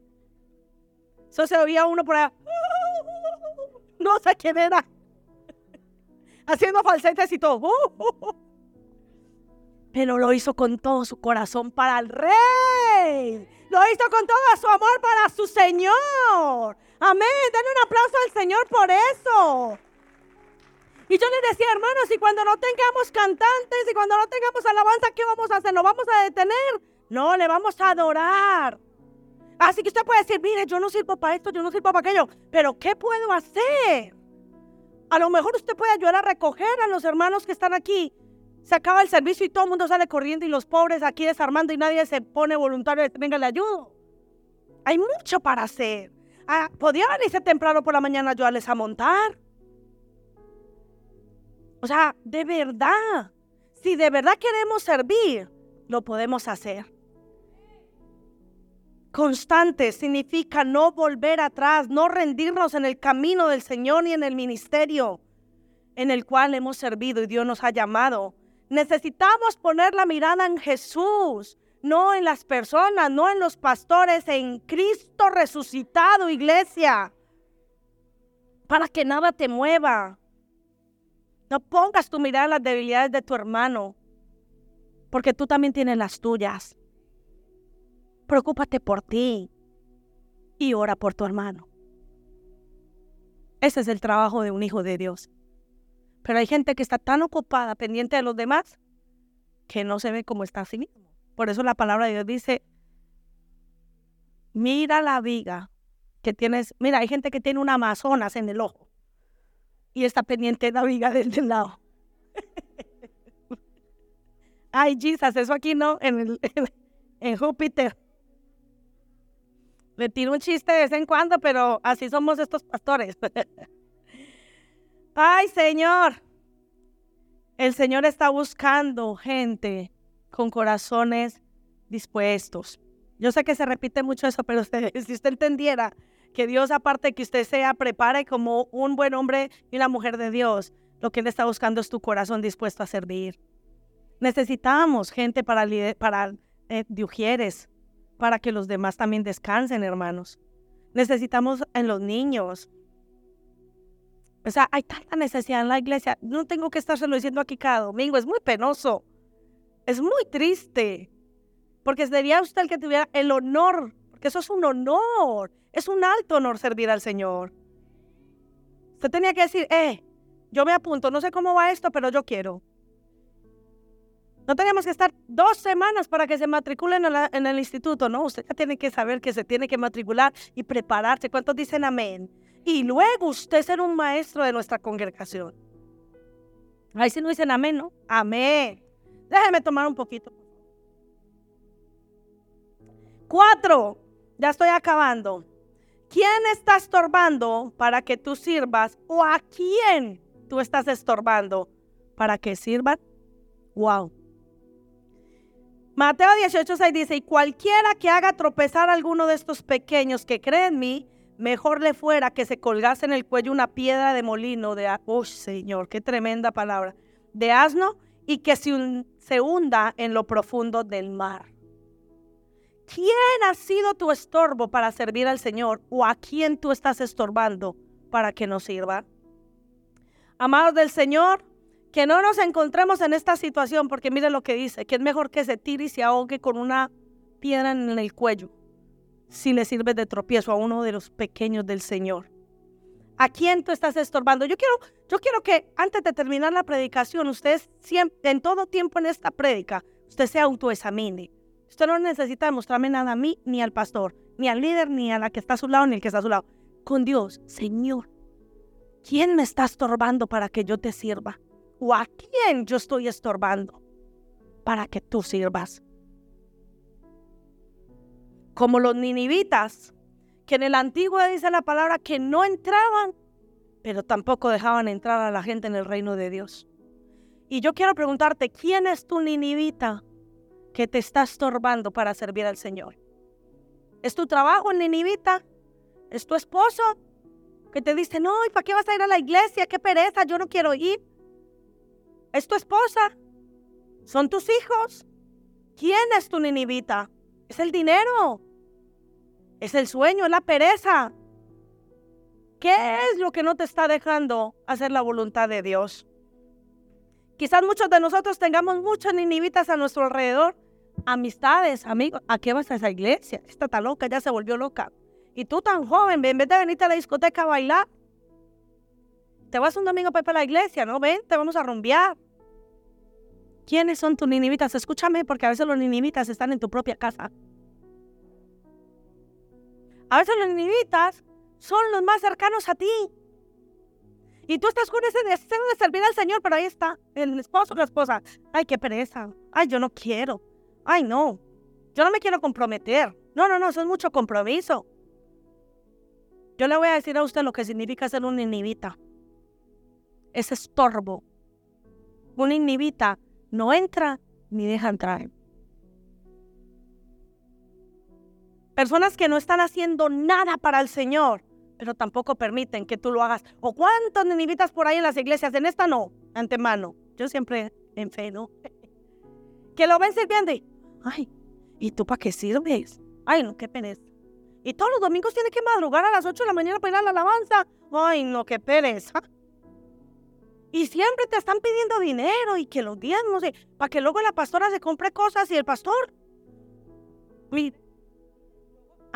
Eso se oía uno por allá. No sé quién era haciendo falsetes y todo. Pero lo hizo con todo su corazón para el rey. Lo hizo con todo su amor para su Señor. Amén. Denle un aplauso al Señor por eso. Y yo le decía, hermanos, y cuando no tengamos cantantes y cuando no tengamos alabanza, ¿qué vamos a hacer? ¿Nos vamos a detener? No, le vamos a adorar. Así que usted puede decir, mire, yo no sirvo para esto, yo no sirvo para aquello, pero ¿qué puedo hacer? A lo mejor usted puede ayudar a recoger a los hermanos que están aquí. Se acaba el servicio y todo el mundo sale corriendo y los pobres aquí desarmando y nadie se pone voluntario venga, le ayudo. Hay mucho para hacer. Ah, podía venirse temprano por la mañana ayudarles a montar. O sea, de verdad, si de verdad queremos servir, lo podemos hacer. Constante significa no volver atrás, no rendirnos en el camino del Señor ni en el ministerio en el cual hemos servido y Dios nos ha llamado. Necesitamos poner la mirada en Jesús, no en las personas, no en los pastores, en Cristo resucitado, iglesia, para que nada te mueva. No pongas tu mirada en las debilidades de tu hermano, porque tú también tienes las tuyas. Preocúpate por ti y ora por tu hermano. Ese es el trabajo de un hijo de Dios. Pero hay gente que está tan ocupada, pendiente de los demás, que no se ve como está a sí mismo. Por eso la palabra de Dios dice, mira la viga que tienes. Mira, hay gente que tiene un Amazonas en el ojo y está pendiente de la viga del, lado. Ay, Jesus, eso aquí no, en, el, en Júpiter. Le tiro un chiste de vez en cuando, pero así somos estos pastores. Ay, Señor. El Señor está buscando gente con corazones dispuestos. Yo sé que se repite mucho eso, pero si usted entendiera que Dios, aparte de que usted sea, prepare como un buen hombre y una mujer de Dios, lo que Él está buscando es tu corazón dispuesto a servir. Necesitamos gente para, para eh, para que los demás también descansen, hermanos. Necesitamos en los niños. O sea, hay tanta necesidad en la iglesia. No tengo que estárselo diciendo aquí cada domingo. Es muy penoso. Es muy triste. Porque sería usted el que tuviera el honor. Porque eso es un honor. Es un alto honor servir al Señor. Usted tenía que decir, eh, yo me apunto. No sé cómo va esto, pero yo quiero. No teníamos que estar dos semanas para que se matriculen en, el instituto, ¿no? Usted ya tiene que saber que se tiene que matricular y prepararse. ¿Cuántos dicen amén? Y luego usted ser un maestro de nuestra congregación. Ahí sí no dicen amén, ¿no? Amén. Déjeme tomar un poquito. Cuatro. Ya estoy acabando. ¿Quién está estorbando para que tú sirvas? ¿O a quién tú estás estorbando para que sirvan? Wow. Mateo 18, dice, y cualquiera que haga tropezar a alguno de estos pequeños que creen en mí, mejor le fuera que se colgase en el cuello una piedra de molino de, oh Señor, qué tremenda palabra, de asno y que se, se hunda en lo profundo del mar. ¿Quién ha sido tu estorbo para servir al Señor o a quién tú estás estorbando para que nos sirva? Amados del Señor, que no nos encontremos en esta situación, porque mire lo que dice, que es mejor que se tire y se ahogue con una piedra en el cuello, si le sirve de tropiezo a uno de los pequeños del Señor. ¿A quién tú estás estorbando? Yo quiero, yo quiero que antes de terminar la predicación, usted siempre, en todo tiempo en esta prédica, usted se autoexamine. Usted no necesita demostrarme nada a mí, ni al pastor, ni al líder, ni a la que está a su lado, ni al que está a su lado. Con Dios, Señor, ¿quién me está estorbando para que yo te sirva? o a quién yo estoy estorbando para que tú sirvas. Como los ninivitas, que en el antiguo dice la palabra que no entraban, pero tampoco dejaban entrar a la gente en el reino de Dios. Y yo quiero preguntarte, ¿quién es tu ninivita que te está estorbando para servir al Señor? ¿Es tu trabajo ninivita? ¿Es tu esposo que te dice, no, ¿y para qué vas a ir a la iglesia? ¡Qué pereza! Yo no quiero ir. ¿Es tu esposa? ¿Son tus hijos? ¿Quién es tu ninivita? ¿Es el dinero? ¿Es el sueño? ¿Es la pereza? ¿Qué es lo que no te está dejando hacer la voluntad de Dios? Quizás muchos de nosotros tengamos muchas ninivitas a nuestro alrededor. Amistades, amigos. ¿A qué vas a esa iglesia? Esta está loca, ya se volvió loca. Y tú tan joven, en vez de venirte a la discoteca a bailar, te vas un domingo para la iglesia, ¿no? Ven, te vamos a rumbear. ¿Quiénes son tus ninivitas? Escúchame, porque a veces los ninivitas están en tu propia casa. A veces los ninivitas son los más cercanos a ti. Y tú estás con ese deseo de servir al Señor, pero ahí está el esposo o la esposa. Ay, qué pereza. Ay, yo no quiero. Ay, no. Yo no me quiero comprometer. No, no, no, eso es mucho compromiso. Yo le voy a decir a usted lo que significa ser un inhibita. Es estorbo. Un inhibita no entra ni deja entrar. Personas que no están haciendo nada para el Señor, pero tampoco permiten que tú lo hagas. ¿O cuántos ninivitas por ahí en las iglesias? En esta no, antemano. Yo siempre en fe, ¿no? que lo ven sirviendo ay, ¿y tú para qué sirves? Ay, no, qué pereza. Y todos los domingos tiene que madrugar a las 8 de la mañana para ir a la alabanza. Ay, no, qué pereza. Y siempre te están pidiendo dinero y que los diezmos, para que luego la pastora se compre cosas y el pastor. Mire,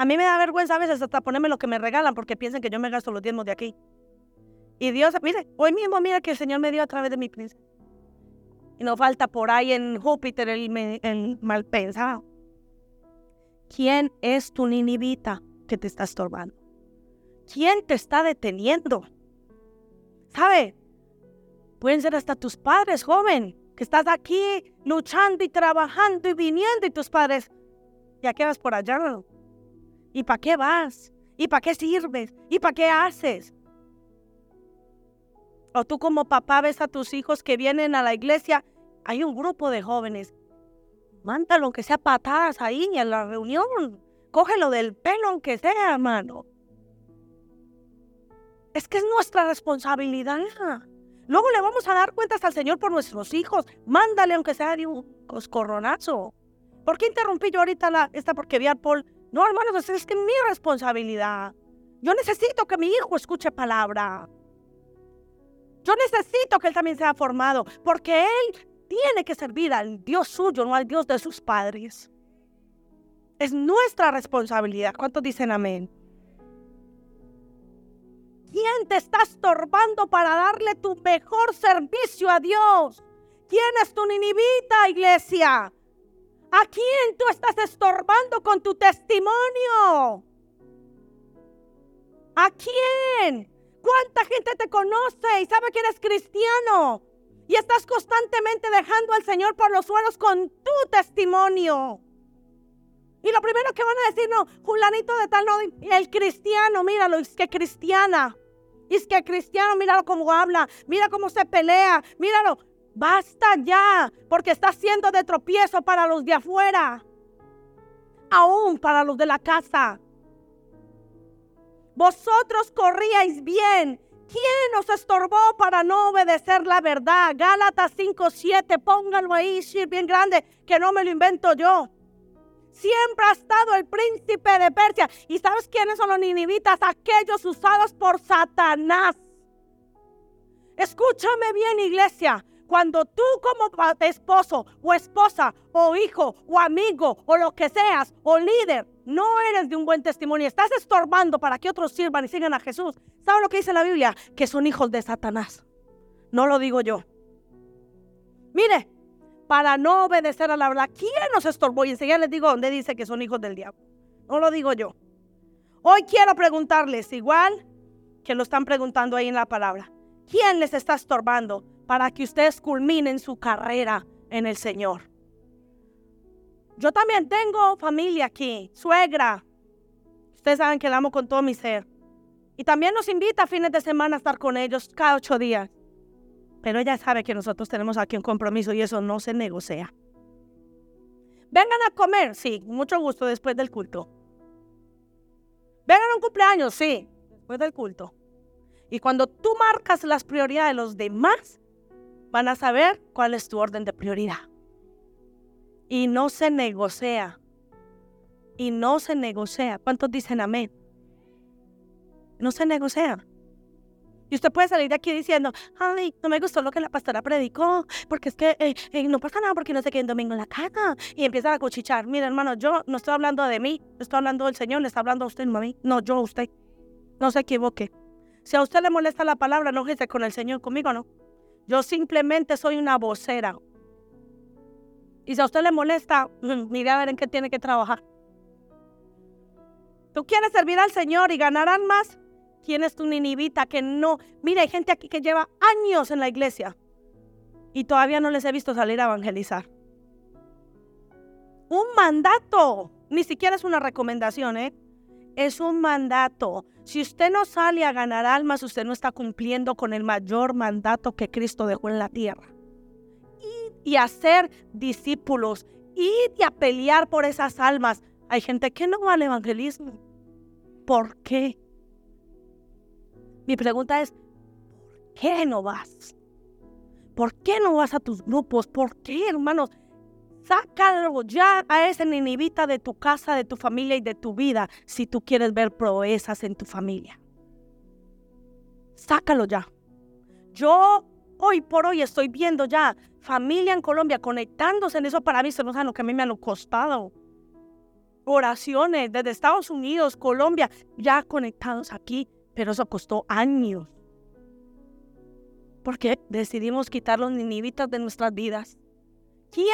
a mí me da vergüenza a veces hasta ponerme lo que me regalan porque piensan que yo me gasto los diezmos de aquí. Y Dios, mire, hoy mismo mira que el Señor me dio a través de mi príncipe. Y no falta por ahí en Júpiter el, el mal pensado. ¿Quién es tu ninivita que te está estorbando? ¿Quién te está deteniendo? ¿Sabe? Pueden ser hasta tus padres, joven, que estás aquí luchando y trabajando y viniendo y tus padres, ya quedas por allá. ¿Y para qué vas? ¿Y para qué sirves? ¿Y para qué haces? O tú como papá ves a tus hijos que vienen a la iglesia, hay un grupo de jóvenes. Mándalo aunque sea patadas ahí en la reunión. Cógelo del pelo aunque sea, hermano. Es que es nuestra responsabilidad. Luego le vamos a dar cuentas al Señor por nuestros hijos. Mándale aunque sea de un coscorronazo. ¿Por qué interrumpí yo ahorita la, esta porque vi a Paul no, hermanos, es que es mi responsabilidad. Yo necesito que mi hijo escuche palabra. Yo necesito que él también sea formado, porque él tiene que servir al Dios suyo, no al Dios de sus padres. Es nuestra responsabilidad. ¿Cuántos dicen amén? ¿Quién te está estorbando para darle tu mejor servicio a Dios? ¿Quién es tu ninivita, iglesia? ¿A quién tú estás estorbando con tu testimonio? ¿A quién? ¿Cuánta gente te conoce y sabe que eres cristiano? Y estás constantemente dejando al Señor por los suelos con tu testimonio. Y lo primero que van a decir, no, Julanito de tal, no, el cristiano, míralo, es que cristiana. Es que cristiano, míralo cómo habla, mira cómo se pelea, míralo. Basta ya, porque está siendo de tropiezo para los de afuera, aún para los de la casa. Vosotros corríais bien. ¿Quién nos estorbó para no obedecer la verdad? Gálatas 5:7, pónganlo ahí, sí, bien grande, que no me lo invento yo. Siempre ha estado el príncipe de Persia. ¿Y sabes quiénes son los ninivitas? Aquellos usados por Satanás. Escúchame bien, iglesia. Cuando tú como esposo o esposa o hijo o amigo o lo que seas o líder no eres de un buen testimonio, estás estorbando para que otros sirvan y sigan a Jesús. ¿Saben lo que dice la Biblia? Que son hijos de Satanás. No lo digo yo. Mire, para no obedecer a la verdad, ¿quién nos estorbó? Y enseguida les digo dónde dice que son hijos del diablo. No lo digo yo. Hoy quiero preguntarles, igual que lo están preguntando ahí en la palabra, ¿quién les está estorbando? Para que ustedes culminen su carrera en el Señor. Yo también tengo familia aquí, suegra. Ustedes saben que la amo con todo mi ser. Y también nos invita a fines de semana a estar con ellos cada ocho días. Pero ella sabe que nosotros tenemos aquí un compromiso y eso no se negocia. Vengan a comer, sí, mucho gusto después del culto. Vengan a un cumpleaños, sí, después del culto. Y cuando tú marcas las prioridades de los demás, van a saber cuál es tu orden de prioridad. Y no se negocia. Y no se negocia. ¿Cuántos dicen amén? No se negocia. Y usted puede salir de aquí diciendo, ay, no me gustó lo que la pastora predicó, porque es que eh, eh, no pasa nada porque no sé qué domingo en la casa. Y empieza a cuchichar. Mira, hermano, yo no estoy hablando de mí, estoy hablando del Señor, le está hablando a usted, no a mí. No, yo a usted. No se equivoque. Si a usted le molesta la palabra, no esté con el Señor, conmigo no. Yo simplemente soy una vocera. Y si a usted le molesta, mire a ver en qué tiene que trabajar. ¿Tú quieres servir al Señor y ganarán más? ¿Quién es tu ninivita que no? Mira, hay gente aquí que lleva años en la iglesia y todavía no les he visto salir a evangelizar. Un mandato, ni siquiera es una recomendación, ¿eh? Es un mandato. Si usted no sale a ganar almas, usted no está cumpliendo con el mayor mandato que Cristo dejó en la tierra. Y, y hacer discípulos, ir y a pelear por esas almas. Hay gente que no va al evangelismo. ¿Por qué? Mi pregunta es, ¿por qué no vas? ¿Por qué no vas a tus grupos? ¿Por qué, hermanos? Sácalo ya a ese ninivita de tu casa, de tu familia y de tu vida si tú quieres ver proezas en tu familia. Sácalo ya. Yo hoy por hoy estoy viendo ya familia en Colombia conectándose en eso para mí, se no que a mí me han costado. Oraciones desde Estados Unidos, Colombia, ya conectados aquí pero eso costó años. Porque decidimos quitar los ninivitas de nuestras vidas. ¿Quién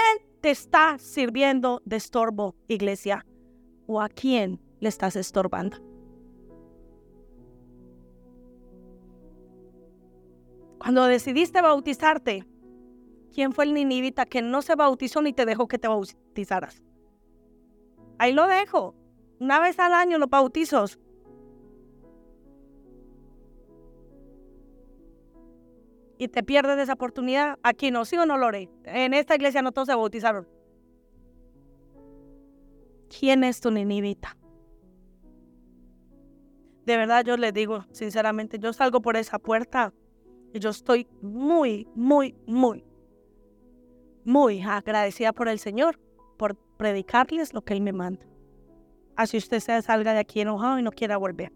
te está sirviendo de estorbo, iglesia? ¿O a quién le estás estorbando? Cuando decidiste bautizarte, ¿quién fue el ninivita que no se bautizó ni te dejó que te bautizaras? Ahí lo dejo. Una vez al año los bautizos. Y te pierdes esa oportunidad, aquí no, sí o no, Lore. En esta iglesia no todos se bautizaron. ¿Quién es tu ninivita? De verdad yo les digo, sinceramente, yo salgo por esa puerta y yo estoy muy, muy, muy, muy agradecida por el Señor, por predicarles lo que Él me manda. Así usted se salga de aquí enojado y no quiera volver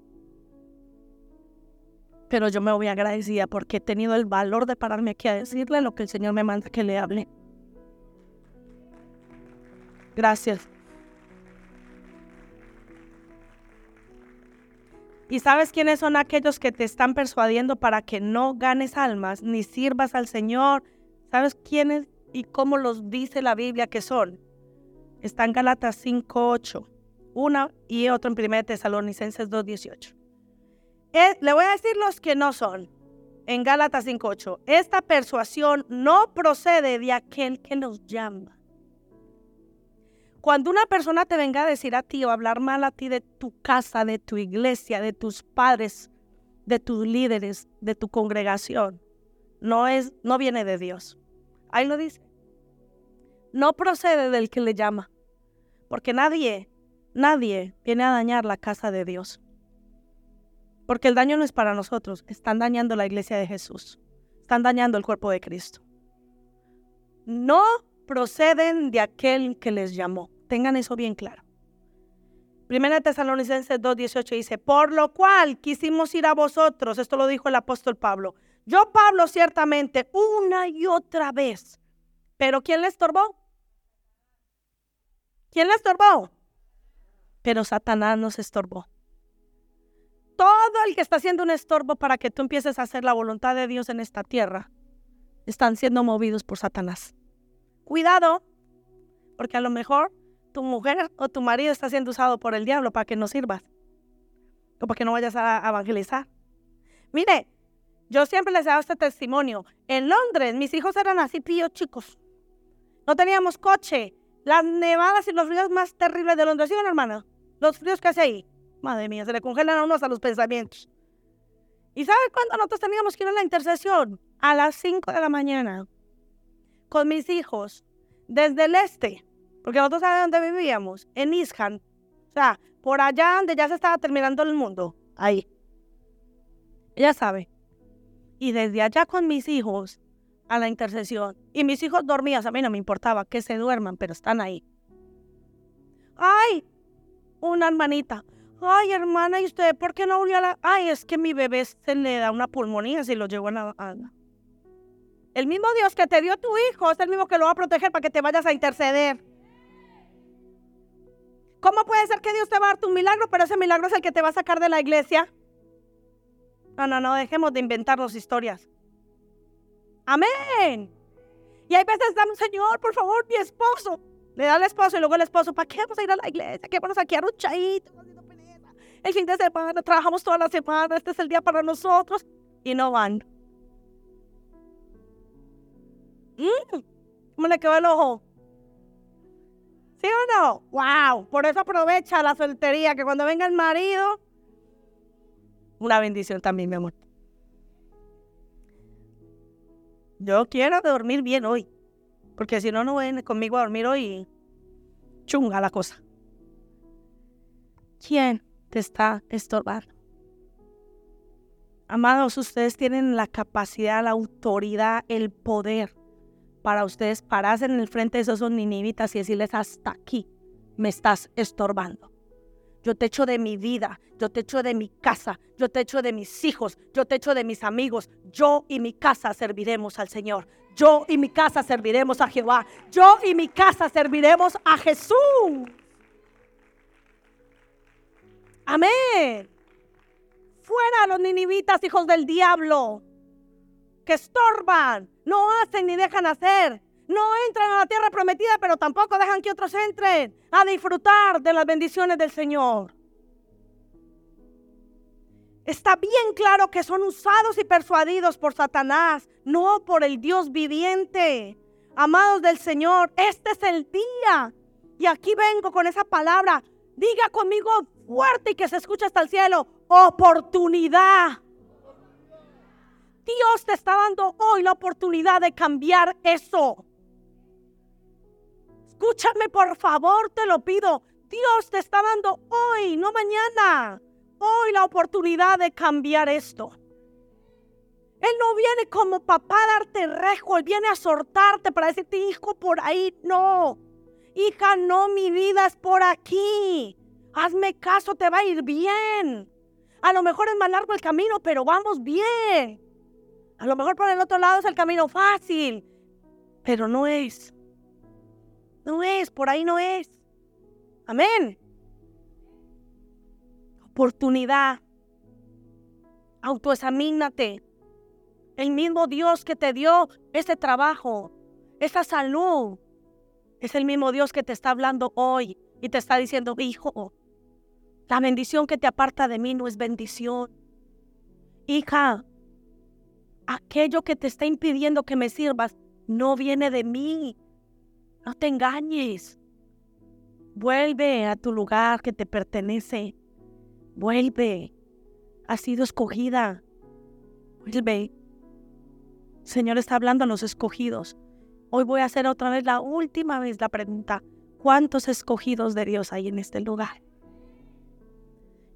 pero yo me voy agradecida porque he tenido el valor de pararme aquí a decirle lo que el Señor me manda que le hable. Gracias. ¿Y sabes quiénes son aquellos que te están persuadiendo para que no ganes almas ni sirvas al Señor? ¿Sabes quiénes y cómo los dice la Biblia que son? Está en Galatas 5.8, una y otro en 1 Tesalonicenses 2.18 le voy a decir los que no son. En Gálatas 5.8. Esta persuasión no procede de aquel que nos llama. Cuando una persona te venga a decir a ti o hablar mal a ti de tu casa, de tu iglesia, de tus padres, de tus líderes, de tu congregación, no es no viene de Dios. Ahí lo dice. No procede del que le llama. Porque nadie, nadie viene a dañar la casa de Dios. Porque el daño no es para nosotros, están dañando la iglesia de Jesús, están dañando el cuerpo de Cristo. No proceden de aquel que les llamó. Tengan eso bien claro. Primera Tesalonicenses 2.18 dice, por lo cual quisimos ir a vosotros, esto lo dijo el apóstol Pablo. Yo, Pablo, ciertamente, una y otra vez. Pero ¿quién le estorbó? ¿Quién le estorbó? Pero Satanás nos estorbó todo el que está haciendo un estorbo para que tú empieces a hacer la voluntad de Dios en esta tierra, están siendo movidos por Satanás. Cuidado, porque a lo mejor tu mujer o tu marido está siendo usado por el diablo para que no sirvas o para que no vayas a evangelizar. Mire, yo siempre les he dado este testimonio. En Londres, mis hijos eran así píos chicos. No teníamos coche. Las nevadas y los fríos más terribles de Londres, ¿sí, hermano? Los fríos que hace ahí. Madre mía, se le congelan a uno hasta los pensamientos. ¿Y sabe cuándo nosotros teníamos que ir a la intercesión? a las 5 de la mañana con mis hijos desde el este, porque nosotros sabemos dónde vivíamos, en Ishan, o sea, por allá donde ya se estaba terminando el mundo, ahí. Ella sabe. Y desde allá con mis hijos a la intercesión. Y mis hijos dormían, a mí no me importaba que se duerman, pero están ahí. ¡Ay! Una hermanita. Ay, hermana, ¿y usted por qué no volvió a la.? Ay, es que mi bebé se le da una pulmonía si lo llevo a la. El mismo Dios que te dio tu hijo es el mismo que lo va a proteger para que te vayas a interceder. ¿Cómo puede ser que Dios te va a dar tu milagro, pero ese milagro es el que te va a sacar de la iglesia? No, no, no, dejemos de inventarnos historias. Amén. Y hay veces damos, Señor, por favor, mi esposo. Le da al esposo y luego el esposo, ¿para qué vamos a ir a la iglesia? ¿Qué vamos a quedar un chaito? El fin de semana, trabajamos toda la semana, este es el día para nosotros. Y no van. Mm, ¿Cómo le quedó el ojo? ¿Sí o no? ¡Wow! Por eso aprovecha la soltería, que cuando venga el marido, una bendición también, mi amor. Yo quiero dormir bien hoy, porque si no, no ven conmigo a dormir hoy. Chunga la cosa. ¿Quién te está estorbando? Amados, ustedes tienen la capacidad, la autoridad, el poder para ustedes pararse en el frente de esos ninivitas y decirles hasta aquí me estás estorbando. Yo te echo de mi vida, yo te echo de mi casa, yo te echo de mis hijos, yo te echo de mis amigos. Yo y mi casa serviremos al Señor. Yo y mi casa serviremos a Jehová. Yo y mi casa serviremos a Jesús. Amén. Fuera los ninivitas, hijos del diablo que estorban, no hacen ni dejan hacer. No entran a la tierra prometida, pero tampoco dejan que otros entren a disfrutar de las bendiciones del Señor. Está bien claro que son usados y persuadidos por Satanás, no por el Dios viviente. Amados del Señor, este es el día. Y aquí vengo con esa palabra. Diga conmigo fuerte y que se escuche hasta el cielo. Oportunidad. Dios te está dando hoy la oportunidad de cambiar eso. Escúchame, por favor, te lo pido. Dios te está dando hoy, no mañana, hoy la oportunidad de cambiar esto. Él no viene como papá a darte rejo, Él viene a soltarte para decirte, hijo, por ahí no. Hija, no, mi vida es por aquí. Hazme caso, te va a ir bien. A lo mejor es más largo el camino, pero vamos bien. A lo mejor por el otro lado es el camino fácil, pero no es. No es, por ahí no es. Amén. Oportunidad. Autoexamínate. El mismo Dios que te dio ese trabajo, esa salud, es el mismo Dios que te está hablando hoy y te está diciendo, hijo, la bendición que te aparta de mí no es bendición. Hija, aquello que te está impidiendo que me sirvas no viene de mí. No te engañes. Vuelve a tu lugar que te pertenece. Vuelve. Has sido escogida. Vuelve. El Señor está hablando a los escogidos. Hoy voy a hacer otra vez la última vez la pregunta. ¿Cuántos escogidos de Dios hay en este lugar?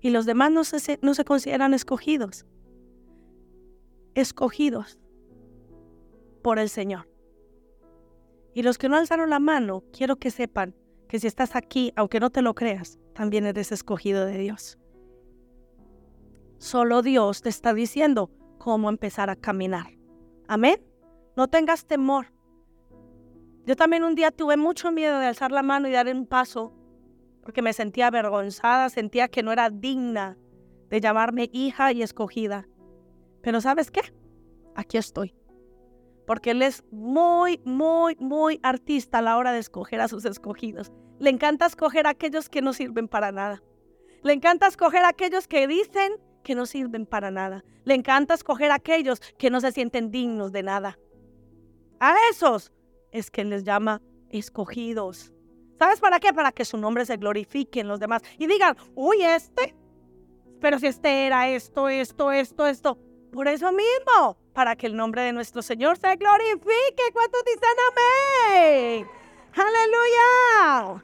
Y los demás no se, no se consideran escogidos escogidos por el Señor. Y los que no alzaron la mano, quiero que sepan que si estás aquí, aunque no te lo creas, también eres escogido de Dios. Solo Dios te está diciendo cómo empezar a caminar. Amén. No tengas temor. Yo también un día tuve mucho miedo de alzar la mano y dar un paso porque me sentía avergonzada, sentía que no era digna de llamarme hija y escogida. Pero ¿sabes qué? Aquí estoy. Porque Él es muy, muy, muy artista a la hora de escoger a sus escogidos. Le encanta escoger a aquellos que no sirven para nada. Le encanta escoger a aquellos que dicen que no sirven para nada. Le encanta escoger a aquellos que no se sienten dignos de nada. A esos es que les llama escogidos. ¿Sabes para qué? Para que su nombre se glorifique en los demás y digan, uy, este, pero si este era esto, esto, esto, esto. Por eso mismo, para que el nombre de nuestro Señor se glorifique. ¿Cuántos dicen amén? Aleluya.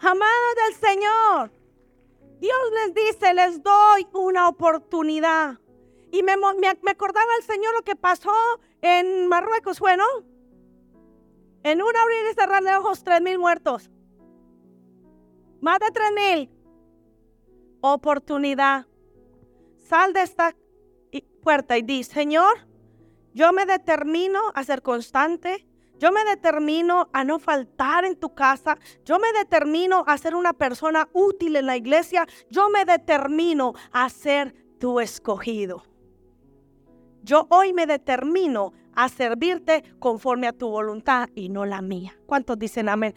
Amados del Señor, Dios les dice, les doy una oportunidad. Y me, me, acordaba el Señor lo que pasó en Marruecos, ¿fue, no? En un abrir y cerrar de ojos, tres mil muertos. Más de tres mil. Oportunidad. Sal de esta puerta y di, Señor, yo me determino a ser constante. Yo me determino a no faltar en tu casa. Yo me determino a ser una persona útil en la iglesia. Yo me determino a ser tu escogido. Yo hoy me determino a servirte conforme a tu voluntad y no la mía. ¿Cuántos dicen amén?